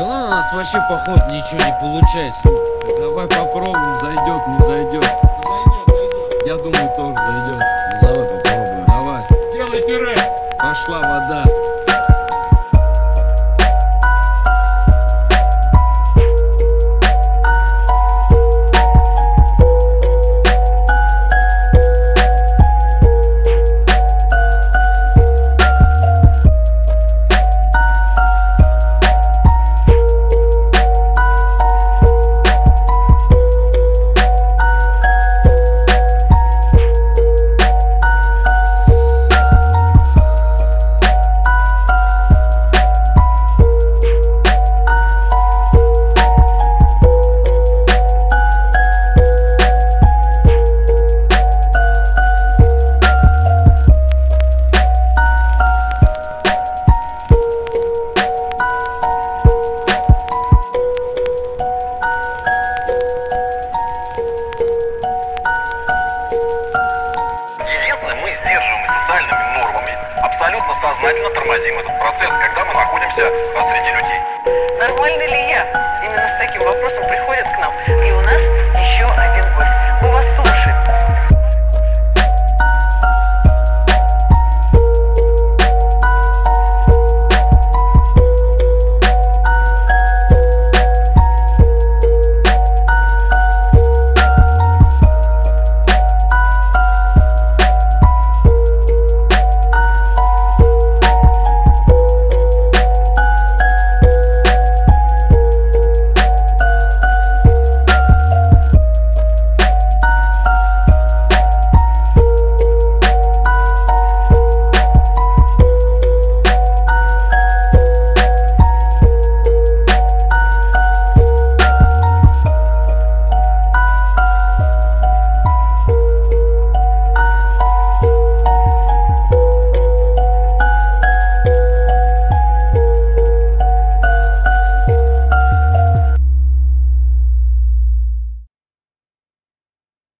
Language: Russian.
Да у нас вообще походу ничего не получается. Ну, Давай попробуем, абсолютно сознательно тормозим этот процесс, когда мы находимся среди людей. Нормально ли я? Именно с таким вопросом приходят к нам. И у нас